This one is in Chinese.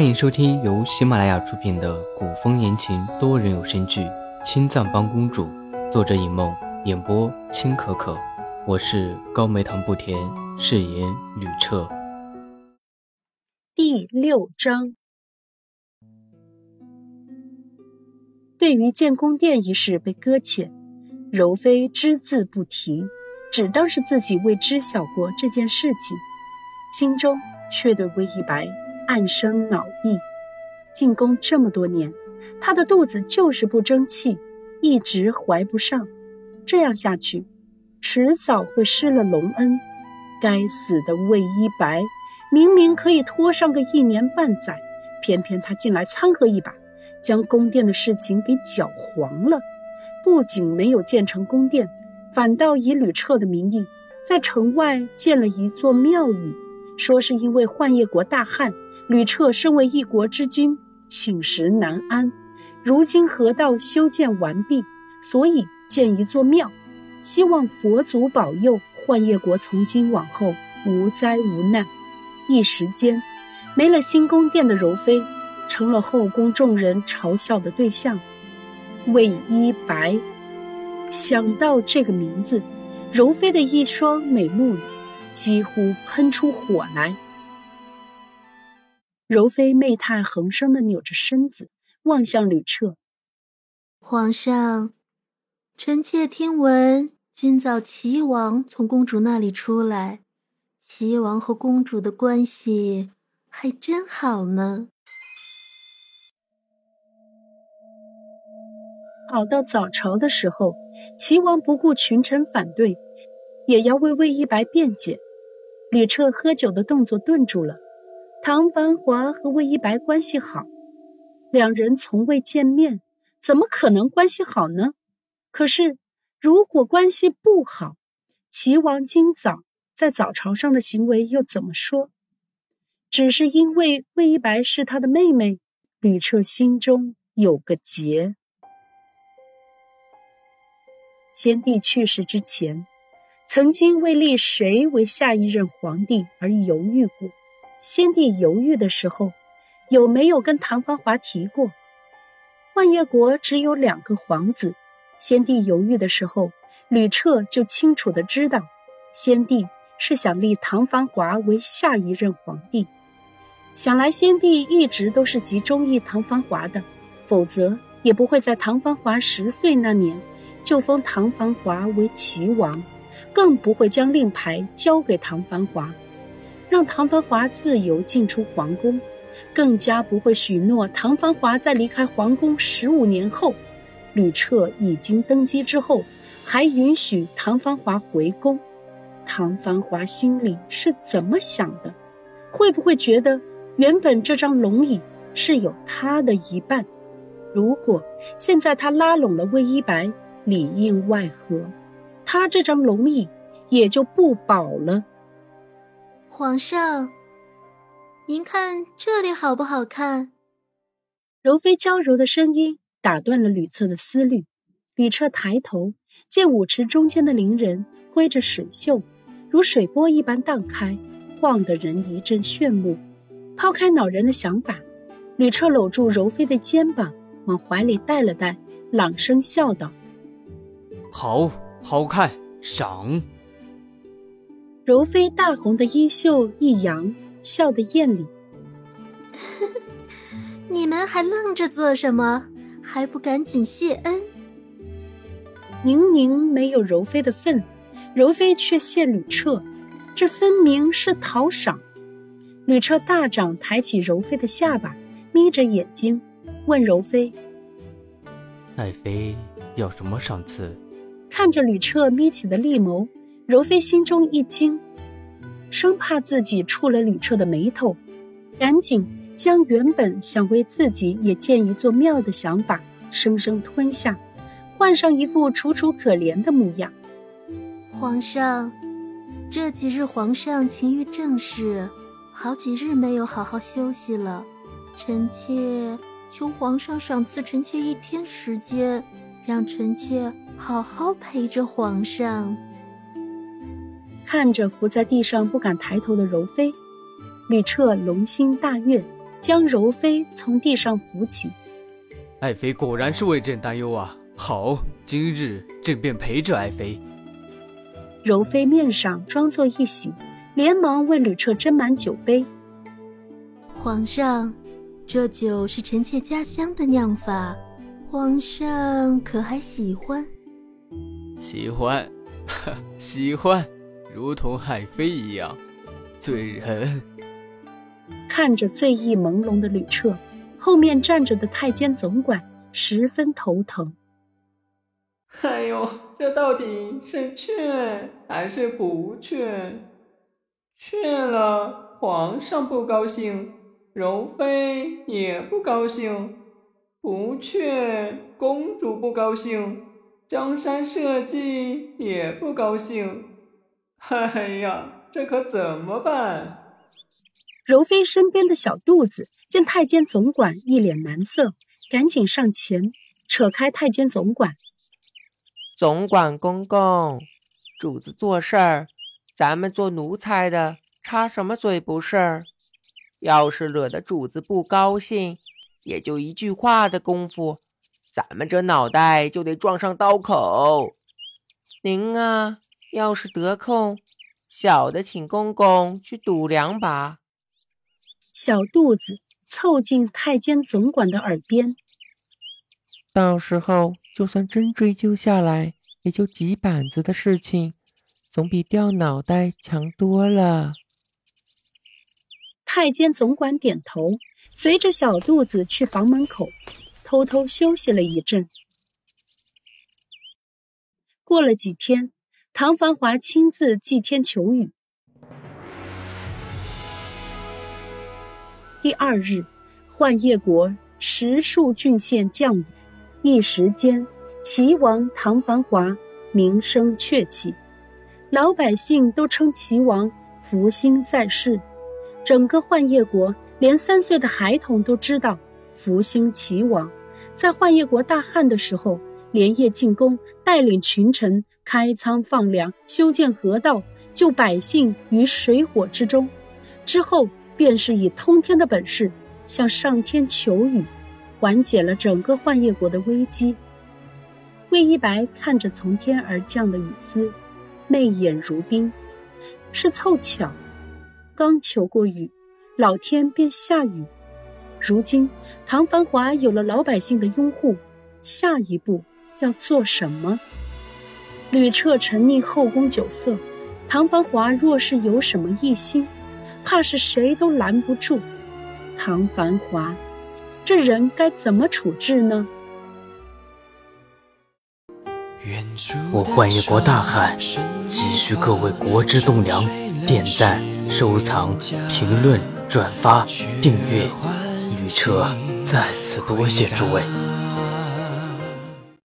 欢迎收听由喜马拉雅出品的古风言情多人有声剧《青藏帮公主》，作者尹梦，演播青可可。我是高梅糖不甜，饰演吕彻。第六章，对于建宫殿一事被搁浅，柔妃只字不提，只当是自己未知晓过这件事情，心中却对魏一白。暗生恼意，进宫这么多年，他的肚子就是不争气，一直怀不上。这样下去，迟早会失了隆恩。该死的魏一白，明明可以拖上个一年半载，偏偏他进来掺和一把，将宫殿的事情给搅黄了。不仅没有建成宫殿，反倒以吕彻的名义，在城外建了一座庙宇，说是因为幻夜国大旱。吕彻身为一国之君，寝食难安。如今河道修建完毕，所以建一座庙，希望佛祖保佑幻夜国从今往后无灾无难。一时间，没了新宫殿的柔妃，成了后宫众人嘲笑的对象。魏一白，想到这个名字，柔妃的一双美目里几乎喷出火来。柔妃媚态横生的扭着身子，望向吕彻。皇上，臣妾听闻今早齐王从公主那里出来，齐王和公主的关系还真好呢。好到早朝的时候，齐王不顾群臣反对，也要为魏一白辩解。吕彻喝酒的动作顿住了。唐繁华和魏一白关系好，两人从未见面，怎么可能关系好呢？可是，如果关系不好，齐王今早在早朝上的行为又怎么说？只是因为魏一白是他的妹妹，吕彻心中有个结。先帝去世之前，曾经为立谁为下一任皇帝而犹豫过。先帝犹豫的时候，有没有跟唐芳华提过？幻夜国只有两个皇子，先帝犹豫的时候，吕彻就清楚的知道，先帝是想立唐繁华为下一任皇帝。想来先帝一直都是极中意唐繁华的，否则也不会在唐繁华十岁那年就封唐繁华为齐王，更不会将令牌交给唐繁华。让唐繁华自由进出皇宫，更加不会许诺唐繁华在离开皇宫十五年后，吕彻已经登基之后，还允许唐繁华回宫。唐繁华心里是怎么想的？会不会觉得原本这张龙椅是有他的一半？如果现在他拉拢了魏一白，里应外合，他这张龙椅也就不保了。皇上，您看这里好不好看？柔妃娇柔的声音打断了吕策的思虑。吕彻抬头见舞池中间的伶人挥着水袖，如水波一般荡开，晃得人一阵炫目。抛开恼人的想法，吕彻搂住柔妃的肩膀，往怀里带了带，朗声笑道：“好，好看，赏。”柔妃大红的衣袖一扬，笑得艳丽。你们还愣着做什么？还不赶紧谢恩？明明没有柔妃的份，柔妃却谢吕彻，这分明是讨赏。吕彻大掌抬起柔妃的下巴，眯着眼睛问柔妃：“爱妃要什么赏赐？”看着吕彻眯起的利眸。柔妃心中一惊，生怕自己触了吕彻的眉头，赶紧将原本想为自己也建一座庙的想法生生吞下，换上一副楚楚可怜的模样。皇上，这几日皇上勤于政事，好几日没有好好休息了，臣妾求皇上赏赐臣妾一天时间，让臣妾好好陪着皇上。看着伏在地上不敢抬头的柔妃，吕彻龙心大悦，将柔妃从地上扶起。爱妃果然是为朕担忧啊！好，今日朕便陪着爱妃。柔妃面上装作一喜，连忙为吕彻斟满酒杯。皇上，这酒是臣妾家乡的酿法，皇上可还喜欢？喜欢，喜欢，如同海妃一样，醉人。看着醉意朦胧的吕彻，后面站着的太监总管十分头疼。哎呦，这到底是劝还是不劝？劝了，皇上不高兴。柔妃也不高兴，不劝公主不高兴，江山社稷也不高兴。哎呀，这可怎么办？柔妃身边的小肚子见太监总管一脸难色，赶紧上前扯开太监总管。总管公公，主子做事儿，咱们做奴才的插什么嘴不是？要是惹得主子不高兴，也就一句话的功夫，咱们这脑袋就得撞上刀口。您啊，要是得空，小的请公公去赌两把。小肚子凑近太监总管的耳边，到时候就算真追究下来，也就几板子的事情，总比掉脑袋强多了。太监总管点头，随着小肚子去房门口，偷偷休息了一阵。过了几天，唐繁华亲自祭天求雨。第二日，幻夜国十数郡县降雨，一时间，齐王唐繁华名声鹊起，老百姓都称齐王福星在世。整个幻夜国，连三岁的孩童都知道福星齐王。在幻夜国大旱的时候，连夜进宫，带领群臣开仓放粮，修建河道，救百姓于水火之中。之后，便是以通天的本事向上天求雨，缓解了整个幻夜国的危机。魏一白看着从天而降的雨丝，媚眼如冰，是凑巧。刚求过雨，老天便下雨。如今唐繁华有了老百姓的拥护，下一步要做什么？吕彻沉溺后宫酒色，唐繁华若是有什么异心，怕是谁都拦不住。唐繁华，这人该怎么处置呢？我幻夜国大汉，急需各位国之栋梁点赞。收藏、评论、转发、订阅，旅车再次多谢诸位。